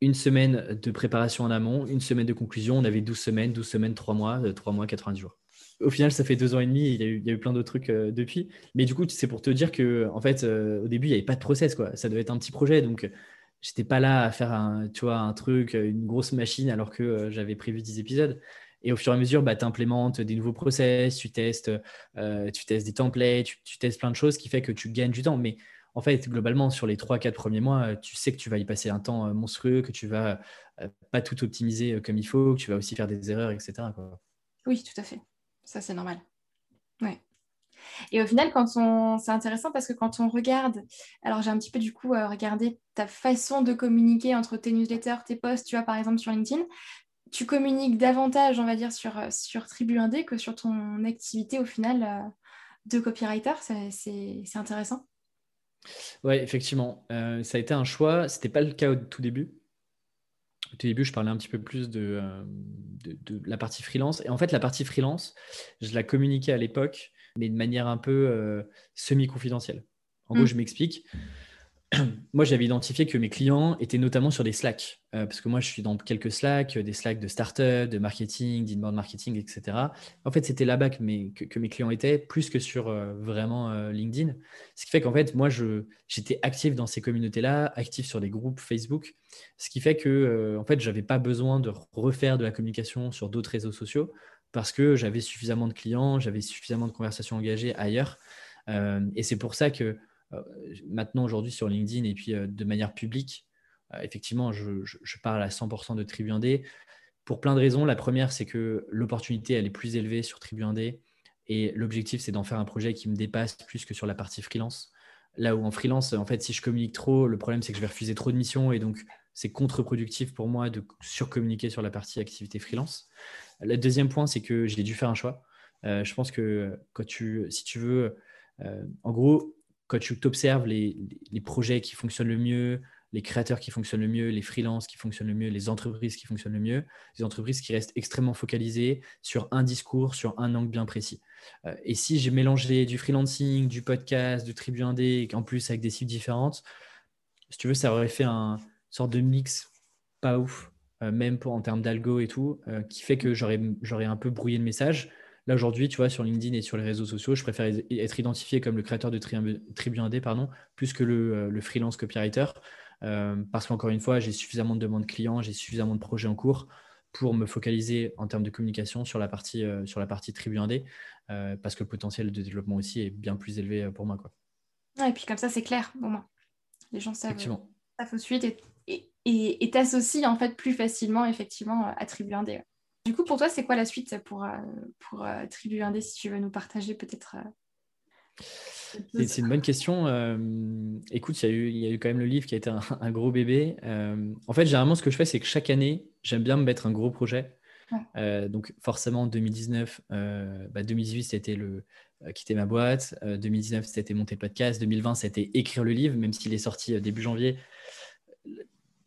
une semaine de préparation en amont, une semaine de conclusion. On avait 12 semaines, 12 semaines, 3 mois, 3 euh, mois, 90 jours. Au final, ça fait deux ans et demi. Il y a eu, il y a eu plein d'autres trucs euh, depuis. Mais du coup, c'est pour te dire que, en fait, euh, au début, il n'y avait pas de process. Quoi. Ça devait être un petit projet. Donc, j'étais pas là à faire un, tu vois, un truc, une grosse machine, alors que j'avais prévu 10 épisodes. Et au fur et à mesure, bah, tu implémentes des nouveaux process, tu testes, tu testes des templates, tu, testes plein de choses qui fait que tu gagnes du temps. Mais en fait, globalement, sur les 3-4 premiers mois, euh, tu sais que tu vas y passer un temps euh, monstrueux, que tu vas euh, pas tout optimiser comme il faut, que tu vas aussi faire des erreurs, etc. Oui, tout à fait. Ça, c'est normal. Ouais. Et au final, quand on... c'est intéressant parce que quand on regarde, alors j'ai un petit peu du coup regardé ta façon de communiquer entre tes newsletters, tes posts, tu vois, par exemple sur LinkedIn, tu communiques davantage, on va dire, sur, sur Tribu Indé que sur ton activité au final de copywriter. C'est intéressant. Oui, effectivement. Euh, ça a été un choix. Ce n'était pas le cas au tout début. Au tout début, je parlais un petit peu plus de, euh, de, la partie freelance. Et en fait, la partie freelance, je la communiquais à l'époque, mais de manière un peu euh, semi-confidentielle. En gros, mm. je m'explique. moi, j'avais identifié que mes clients étaient notamment sur des Slack, euh, parce que moi, je suis dans quelques Slack, des Slack de startup, de marketing, d'inbound marketing, etc. En fait, c'était là-bas que mes, que, mes clients étaient, plus que sur euh, vraiment euh, LinkedIn. Ce qui fait qu'en fait, moi, j'étais actif dans ces communautés-là, actif sur des groupes Facebook, ce qui fait que, en fait, j'avais pas besoin de refaire de la communication sur d'autres réseaux sociaux, parce que j'avais suffisamment de clients, j'avais suffisamment de conversations engagées ailleurs. et c'est pour ça que euh, maintenant aujourd'hui sur LinkedIn et puis euh, de manière publique, euh, effectivement, je, parle à 100% de Tribu 1D pour plein de raisons. La première, c'est que l'opportunité, elle est plus élevée sur Tribu 1D et l'objectif, c'est d'en faire un projet qui me dépasse plus que sur la partie freelance. Là où en freelance, en fait, si je communique trop, le problème, c'est que je vais refuser trop de missions et donc c'est contre-productif pour moi de surcommuniquer sur la partie activité freelance. Le deuxième point, c'est que j'ai dû faire un choix. je pense que quand tu, si tu veux, en gros, quand tu observes les, projets qui fonctionnent le mieux, les créateurs qui fonctionnent le mieux, les freelances qui fonctionnent le mieux, les entreprises qui fonctionnent le mieux, les entreprises qui restent extrêmement focalisées sur un discours, sur un angle bien précis. Euh, et si j'ai mélangé du freelancing, du podcast, du tribu indé, en plus avec des cibles différentes, si tu veux, ça aurait fait un sorte de mix pas ouf, euh, même en termes d'algo et tout, euh, qui fait que j'aurais un peu brouillé le message. Là, aujourd'hui, tu vois, sur LinkedIn et sur les réseaux sociaux, je préfère être identifié comme le créateur de Tribu Indé, pardon, plus que le, euh, freelance copywriter. Euh, parce qu'encore une fois, j'ai suffisamment de demandes clients, j'ai suffisamment de projets en cours pour me focaliser en termes de communication sur la partie, euh, sur la partie Tribu Indé, parce que le potentiel de développement aussi est bien plus élevé pour moi. Quoi. et puis comme ça, c'est clair, au moins. Les gens savent, savent suite et t'associent en fait plus facilement effectivement à Tribu Indé. Du coup, pour toi, c'est quoi la suite pour, euh, pour euh, Tribu Indé, si tu veux nous partager peut-être euh, c'est une bonne question. écoute, il y, a eu, il y, a eu quand même le livre qui a été un, gros bébé. en fait, généralement, ce que je fais, c'est que chaque année, j'aime bien me mettre un gros projet. donc, forcément, 2019, 2018, c'était le quitter ma boîte. 2019, c'était monter le podcast. 2020, c'était écrire le livre, même s'il est sorti début janvier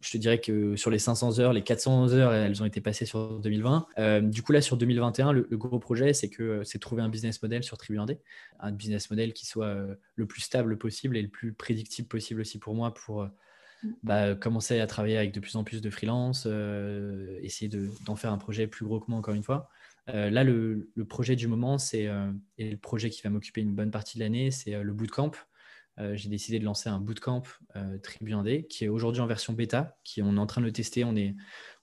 je te dirais que sur les 500 heures, les 400 heures, elles ont été passées sur 2020. Euh, du coup, là, sur 2021, le, gros projet, c'est que euh, c'est trouver un business model sur Tribu un business model qui soit euh, le plus stable possible et le plus prédictible possible aussi pour moi pour mm. bah, commencer à travailler avec de plus en plus de freelance, essayer d'en faire un projet plus gros que moi, encore une fois. là, le, le, projet du moment, c'est et le projet qui va m'occuper une bonne partie de l'année, c'est le bootcamp. Euh, j'ai décidé de lancer un bootcamp euh, Tribu 1D qui est aujourd'hui en version bêta, qui on est en train de le tester. On, est,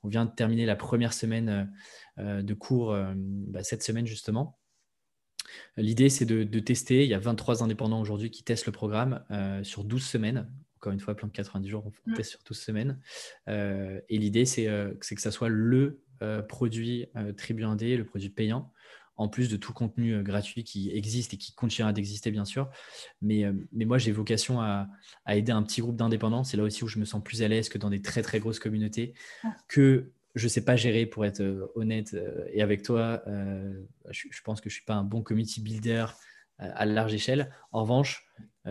on vient de terminer la première semaine euh, de cours bah, cette semaine justement. L'idée, c'est de, tester. Il y a 23 indépendants aujourd'hui qui testent le programme sur 12 semaines. Encore une fois, plan de 90 jours, on teste sur 12 semaines. et l'idée, c'est que ça soit le produit Tribu 1D, le produit payant, en plus de tout contenu euh, gratuit qui existe et qui continuera d'exister, bien sûr. Mais, euh, mais moi, j'ai vocation à, aider un petit groupe d'indépendants. C'est là aussi où je me sens plus à l'aise que dans des très, très grosses communautés ah. que je ne sais pas gérer, pour être euh, honnête. et avec toi, je, je, pense que je ne suis pas un bon community builder à large échelle. En revanche,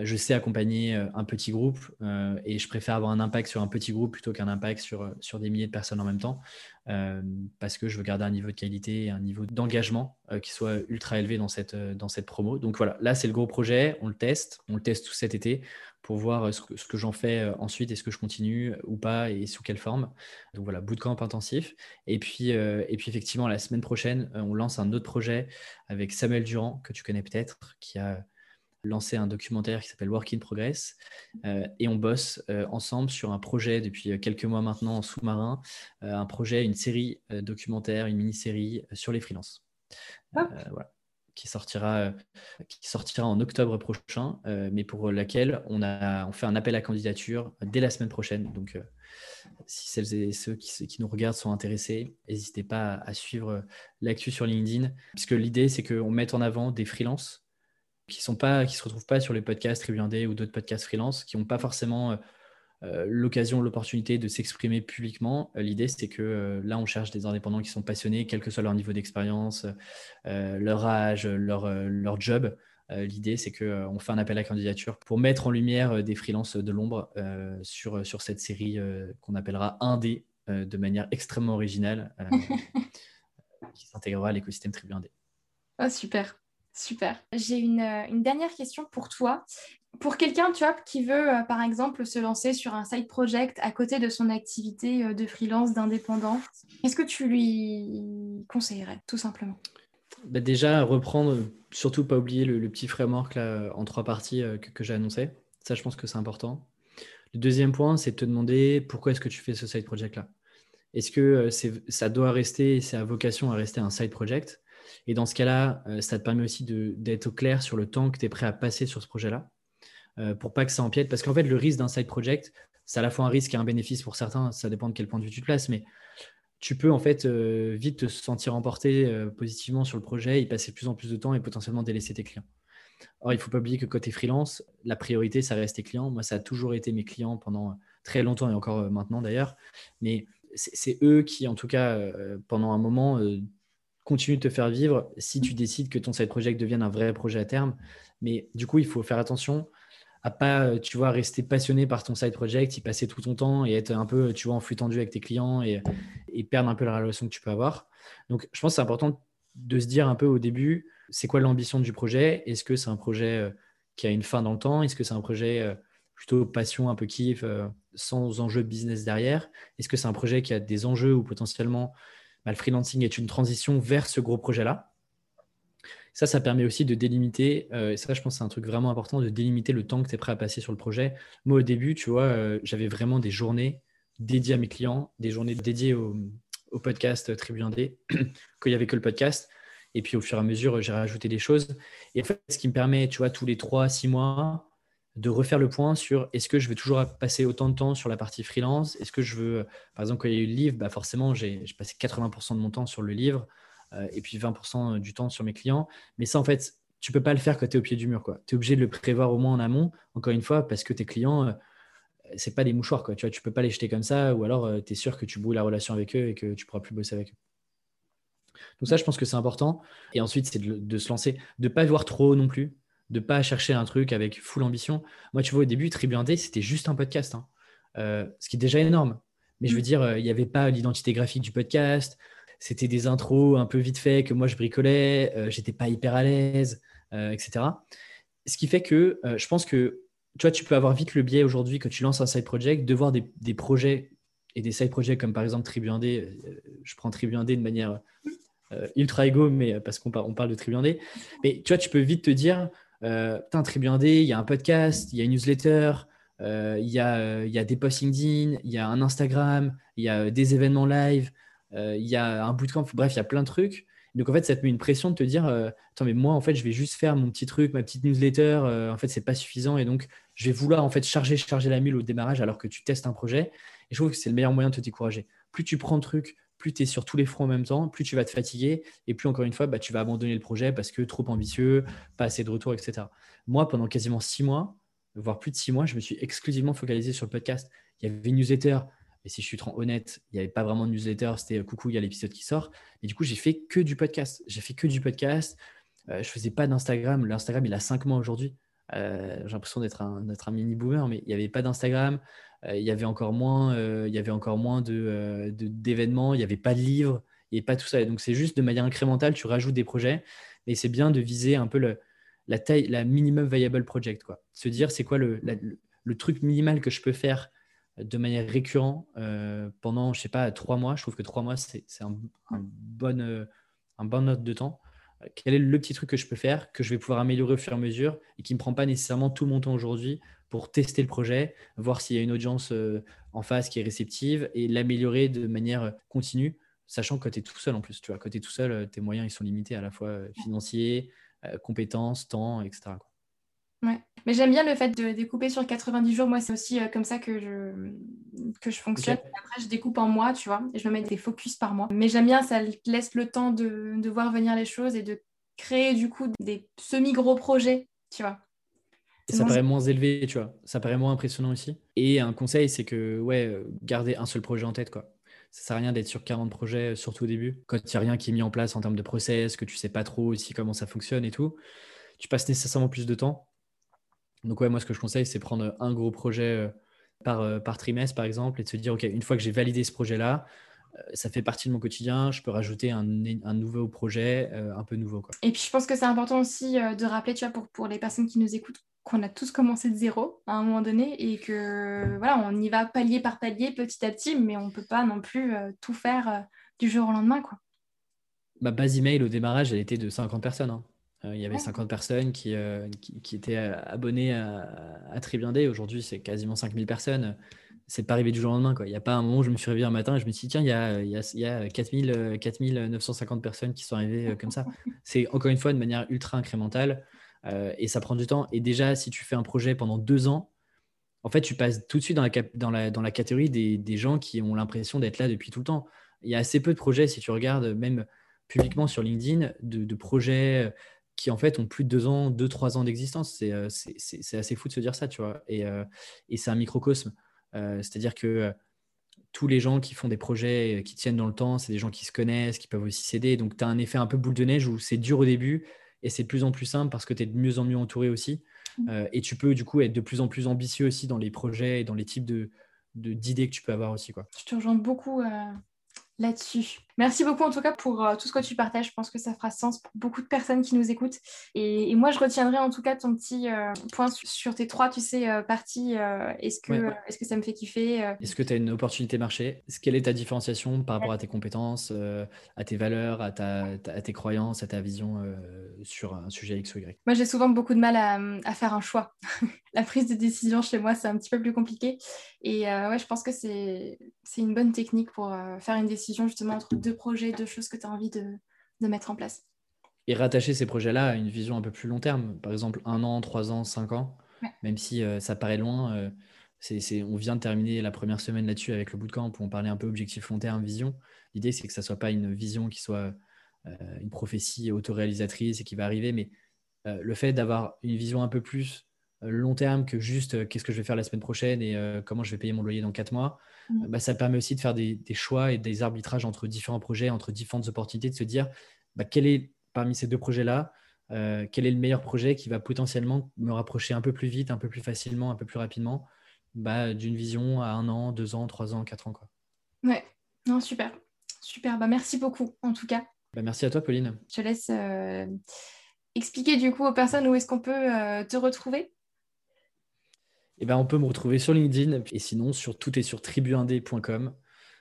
je sais accompagner euh, un petit groupe euh, et je préfère avoir un impact sur un petit groupe plutôt qu'un impact sur, des milliers de personnes en même temps parce que je veux garder un niveau de qualité et un niveau d'engagement qui soit ultra élevé dans cette, promo. Donc voilà, là c'est le gros projet, on le teste, on le teste tout cet été pour voir ce que, que j'en fais ensuite, est-ce que je continue ou pas et sous quelle forme. Donc voilà, bootcamp intensif. Et puis effectivement, la semaine prochaine, on lance un autre projet avec Samuel Durand, que tu connais peut-être, qui a lancé un documentaire qui s'appelle Work in Progress euh, et on bosse euh, ensemble sur un projet depuis euh, quelques mois maintenant en sous-marin, un projet, une série documentaire, une mini-série sur les freelances. qui sortira, qui sortira en octobre prochain, mais pour laquelle on, a, on fait un appel à candidature dès la semaine prochaine. Donc, si celles et ceux qui, qui nous regardent sont intéressés, n'hésitez pas à, à suivre l'actu sur LinkedIn, puisque l'idée, c'est qu'on mette en avant des freelances qui sont pas, qui se retrouvent pas sur les podcasts Tribune ou d'autres podcasts freelance, qui n'ont pas forcément euh, euh, l'occasion, l'opportunité de s'exprimer publiquement. Euh, l'idée, c'est que là, on cherche des indépendants qui sont passionnés, quel que soit leur niveau d'expérience, leur âge, leur, leur job. L'idée, c'est qu'on fait un appel à candidature pour mettre en lumière des freelances de l'ombre sur, sur cette série qu'on appellera 1D de manière extrêmement originale, qui s'intégrera à l'écosystème Tribu 1D. Ah, super. Super. J'ai une, une, dernière question pour toi pour quelqu'un, qui veut, euh, par exemple, se lancer sur un side project à côté de son activité euh, de freelance, d'indépendant, qu'est-ce que tu lui conseillerais, tout simplement? Bah Déjà, reprendre, surtout pas oublier le, petit framework en trois parties euh, que, j'ai annoncé. Ça, je pense que c'est important. Le deuxième point, c'est de te demander pourquoi est-ce que tu fais ce side project-là? Est-ce que ça doit rester, c'est à vocation à rester un side project? Et dans ce cas-là, ça te permet aussi d'être au clair sur le temps que tu es prêt à passer sur ce projet-là euh, pour pas que ça empiète. Parce qu'en fait, le risque d'un side project, c'est à la fois un risque et un bénéfice pour certains. Ça dépend de quel point de vue tu te places. Mais tu peux en fait euh, vite te sentir emporté euh, positivement sur le projet, y passer de plus en plus de temps et potentiellement délaisser tes clients. Or, il ne faut pas oublier que côté freelance, la priorité, ça reste tes clients. Moi, ça a toujours été mes clients pendant très longtemps et encore maintenant d'ailleurs. Mais c'est eux qui, en tout cas, pendant un moment, continuent de te faire vivre si tu décides que ton side project devienne un vrai projet à terme. Mais du coup, il faut faire attention à pas, euh, tu vois, rester passionné par ton side project, y passer tout ton temps et être un peu, tu vois, en flux tendu avec tes clients et, perdre un peu la relation que tu peux avoir. Donc, je pense que c'est important de se dire un peu au début, c'est quoi l'ambition du projet? Est-ce que c'est un projet euh, qui a une fin dans le temps? Est-ce que c'est un projet euh, plutôt passion, un peu kiff, sans enjeu business derrière? Est-ce que c'est un projet qui a des enjeux ou potentiellement bah, le freelancing est une transition vers ce gros projet-là ça, ça permet aussi de délimiter, euh, et ça, je pense c'est un truc vraiment important, de délimiter le temps que tu es prêt à passer sur le projet. Moi, au début, tu vois, euh, j'avais vraiment des journées dédiées à mes clients, des journées dédiées au, podcast Tribu 1D, quand il n'y avait que le podcast. Et puis, au fur et à mesure, j'ai rajouté des choses. Et en fait, ce qui me permet, tu vois, tous les 3-6 mois, de refaire le point sur est-ce que je veux toujours passer autant de temps sur la partie freelance? Est-ce que je veux, par exemple, quand il y a eu le livre, bah forcément, j'ai passé 80% de mon temps sur le livre. Euh, et puis 20% du temps sur mes clients. Mais ça, en fait, tu peux pas le faire quand tu es au pied du mur. Tu es obligé de le prévoir au moins en amont, encore une fois, parce que tes clients, euh, c'est pas des mouchoirs. Quoi. Tu vois, tu peux pas les jeter comme ça, ou alors euh, tu es sûr que tu bouilles la relation avec eux et que tu pourras plus bosser avec eux. Donc ça, je pense que c'est important. Et ensuite, c'est de, se lancer, de pas voir trop non plus, de pas chercher un truc avec full ambition. Moi, tu vois, au début, Tribu 1D, c'était juste un podcast, hein. ce qui est déjà énorme. Mais je veux dire, il n'y avait pas l'identité graphique du podcast c'était des intros un peu vite fait que moi je bricolais, euh, j'étais pas hyper à l'aise, euh, etc. Ce qui fait que euh, je pense que tu vois, tu peux avoir vite le biais aujourd'hui que tu lances un side project de voir des, des projets et des side projects comme par exemple Tribu 1D. je prends Tribu 1D de manière ultra égo, mais parce qu'on on parle de Tribu 1D. Mais tu vois, tu peux vite te dire, putain, Tribu 1D, il y a un podcast, il y a une newsletter, il y, a, il y a des posts LinkedIn, il y a un Instagram, il y a des événements live, euh, il y a un bootcamp, bref, il y a plein de trucs. Donc en fait, ça te met une pression de te dire, euh, attends, mais moi, en fait, je vais juste faire mon petit truc, ma petite newsletter. Euh, en fait, c'est pas suffisant, et donc je vais vouloir en fait charger, charger la mule au démarrage alors que tu testes un projet. Et je trouve que c'est le meilleur moyen de te décourager. Plus tu prends le truc, plus tu es sur tous les fronts en même temps, plus tu vas te fatiguer, et plus encore une fois, bah, tu vas abandonner le projet parce que trop ambitieux, pas assez de retour, etc. Moi, pendant quasiment six mois, voire plus de six mois, je me suis exclusivement focalisé sur le podcast. Il y avait une newsletter, et si je suis honnête, il n'y avait pas vraiment de newsletter, c'était euh, coucou, il y a l'épisode qui sort. Et du coup, j'ai fait que du podcast. J'ai fait que du podcast. Euh, je faisais pas d'Instagram. L'Instagram, il a cinq mois aujourd'hui. Euh, j'ai l'impression d'être un, un, mini boomer, mais il n'y avait pas d'Instagram. Il y avait encore moins, il y avait encore moins de, d'événements. il n'y avait pas de livres. et pas tout ça. donc, c'est juste de manière incrémentale, tu rajoutes des projets. Et c'est bien de viser un peu le, la taille, la minimum viable project. Quoi. Se dire, c'est quoi le, le truc minimal que je peux faire de manière récurrente euh, pendant, je sais pas, trois mois. Je trouve que trois mois, c'est un, un, bon, euh, un bon note de temps. Euh, quel est le petit truc que je peux faire, que je vais pouvoir améliorer au fur et à mesure et qui ne me prend pas nécessairement tout mon temps aujourd'hui pour tester le projet, voir s'il y a une audience en face qui est réceptive et l'améliorer de manière continue, sachant que tu es tout seul en plus. Tu vois, quand tu es tout seul, tes moyens ils sont limités à la fois financiers, compétences, temps, etc. Ouais. Mais j'aime bien le fait de découper sur 90 jours. Moi, c'est aussi euh, comme ça que je, que je fonctionne. Après, je découpe en mois, tu vois, et je me mets des focus par mois. Mais j'aime bien, ça laisse le temps de, de voir venir les choses et de créer du coup des semi-gros projets, tu vois. Et ça paraît moins élevé, tu vois. Ça paraît moins impressionnant aussi. Et un conseil, c'est que, ouais, garder un seul projet en tête, quoi. Ça sert à rien d'être sur 40 projets, surtout au début. Quand il n'y a rien qui est mis en place en termes de process, que tu sais pas trop aussi comment ça fonctionne et tout, tu passes nécessairement plus de temps. Donc ouais, moi ce que je conseille, c'est prendre un gros projet euh, par, euh, par trimestre, par exemple, et de se dire, OK, une fois que j'ai validé ce projet-là, ça fait partie de mon quotidien. Je peux rajouter un, nouveau projet, un peu nouveau. Quoi. Et puis, je pense que c'est important aussi de rappeler, tu vois, pour, pour les personnes qui nous écoutent, qu'on a tous commencé de zéro à un moment donné et que voilà, on y va palier par palier, petit à petit, mais on ne peut pas non plus tout faire du jour au lendemain. Quoi. Ma base email au démarrage, elle était de 50 personnes. Hein. Euh, il y avait 50 personnes qui, euh, qui, étaient euh, abonnées à, à. Aujourd'hui, c'est quasiment 5000 personnes. C'est pas arrivé du jour au lendemain. Quoi. Il n'y a pas un moment où je me suis réveillé un matin et je me suis dit, tiens, il y a, il y a, il y a 4000, 4950 personnes qui sont arrivées comme ça. C'est encore une fois de manière ultra incrémentale et ça prend du temps. Et déjà, si tu fais un projet pendant deux ans, en fait, tu passes tout de suite dans la, catégorie des, gens qui ont l'impression d'être là depuis tout le temps. Il y a assez peu de projets, si tu regardes même publiquement sur LinkedIn, de, projets qui en fait ont plus de deux ans, deux, trois ans d'existence. Euh, c'est assez fou de se dire ça, tu vois. Et, euh, c'est un microcosme. Euh, c'est-à-dire que tous les gens qui font des projets qui tiennent dans le temps, c'est des gens qui se connaissent, qui peuvent aussi s'aider. Donc tu as un effet un peu boule de neige où c'est dur au début et c'est de plus en plus simple parce que tu es de mieux en mieux entouré aussi. Mmh. et tu peux du coup être de plus en plus ambitieux aussi dans les projets et dans les types de d'idées que tu peux avoir aussi. Quoi. Je te rejoins beaucoup là-dessus. Merci beaucoup en tout cas pour euh, tout ce que tu partages. Je pense que ça fera sens pour beaucoup de personnes qui nous écoutent. Et, moi, je retiendrai en tout cas ton petit euh, point sur, tes trois, tu sais, euh, parties. est-ce que, est que ça me fait kiffer Est-ce que tu as une opportunité marché? Quelle est ta différenciation par rapport à tes compétences, à tes valeurs, à, ta, à, tes croyances, à ta vision sur un sujet X ou Y? Moi, j'ai souvent beaucoup de mal à, à faire un choix. La prise de décision chez moi, c'est un petit peu plus compliqué. Et ouais, je pense que c'est une bonne technique pour faire une décision justement entre deux projets, deux choses que tu as envie de, mettre en place. Et rattacher ces projets-là à une vision un peu plus long terme, par exemple un an, trois ans, cinq ans, même si euh, ça paraît loin. Euh, c'est, on vient de terminer la première semaine là-dessus avec le bootcamp où on parlait un peu objectif long terme, vision. L'idée, c'est que ça ne soit pas une vision qui soit euh, une prophétie autoréalisatrice et qui va arriver, mais le fait d'avoir une vision un peu plus long terme que juste qu'est-ce que je vais faire la semaine prochaine et comment je vais payer mon loyer dans quatre mois, Mmh. Bah, ça permet aussi de faire des, choix et des arbitrages entre différents projets, entre différentes opportunités, de se dire bah, quel est parmi ces deux projets-là, euh, quel est le meilleur projet qui va potentiellement me rapprocher un peu plus vite, un peu plus facilement, un peu plus rapidement bah, d'une vision à un an, deux ans, trois ans, quatre ans. Quoi. Ouais, non, super. Super, bah, merci beaucoup en tout cas. Bah, merci à toi, Pauline. Je te laisse euh, expliquer du coup aux personnes où est-ce qu'on peut euh, te retrouver. Eh ben, on peut me retrouver sur LinkedIn et sinon sur tout est sur tribuindé.com.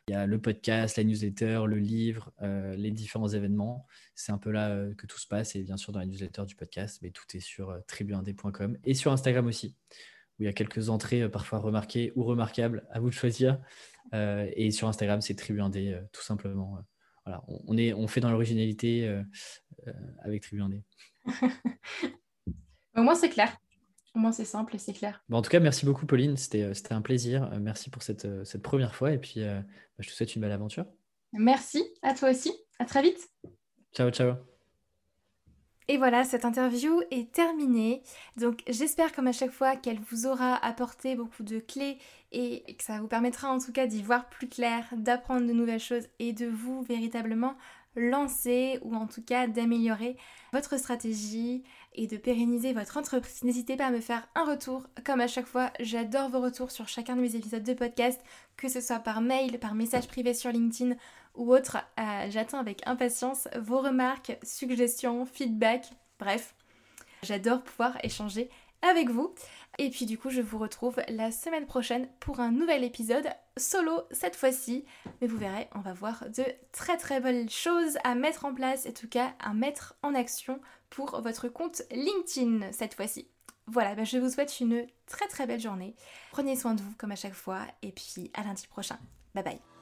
Il y a le podcast, la newsletter, le livre, euh, les différents événements. C'est un peu là euh, que tout se passe et bien sûr dans la newsletter du podcast, mais tout est sur euh, tribuindé.com et sur Instagram aussi, où il y a quelques entrées parfois remarquées ou remarquables, à vous de choisir. et sur Instagram, c'est tribuindé tout simplement. voilà, on, est, on fait dans l'originalité avec tribuindé. Au moins, c'est clair. Au moins, c'est simple et c'est clair. en tout cas, merci beaucoup, Pauline. C'était euh, un plaisir. Euh, merci pour cette, euh, cette première fois. Et puis, bah, je te souhaite une belle aventure. Merci à toi aussi. À très vite. Ciao, ciao. Et voilà, cette interview est terminée. Donc j'espère comme à chaque fois qu'elle vous aura apporté beaucoup de clés et que ça vous permettra en tout cas d'y voir plus clair, d'apprendre de nouvelles choses et de vous véritablement lancer ou en tout cas d'améliorer votre stratégie et de pérenniser votre entreprise. N'hésitez pas à me faire un retour. Comme à chaque fois, j'adore vos retours sur chacun de mes épisodes de podcast, que ce soit par mail, par message privé sur LinkedIn ou autre. Euh, j'attends avec impatience vos remarques, suggestions, feedback, bref. J'adore pouvoir échanger avec vous. Et puis du coup, je vous retrouve la semaine prochaine pour un nouvel épisode solo cette fois-ci. Mais vous verrez, on va voir de très très belles choses à mettre en place, en tout cas à mettre en action pour votre compte LinkedIn cette fois-ci. Voilà, bah, je vous souhaite une très très belle journée. Prenez soin de vous comme à chaque fois et puis à lundi prochain. Bye bye.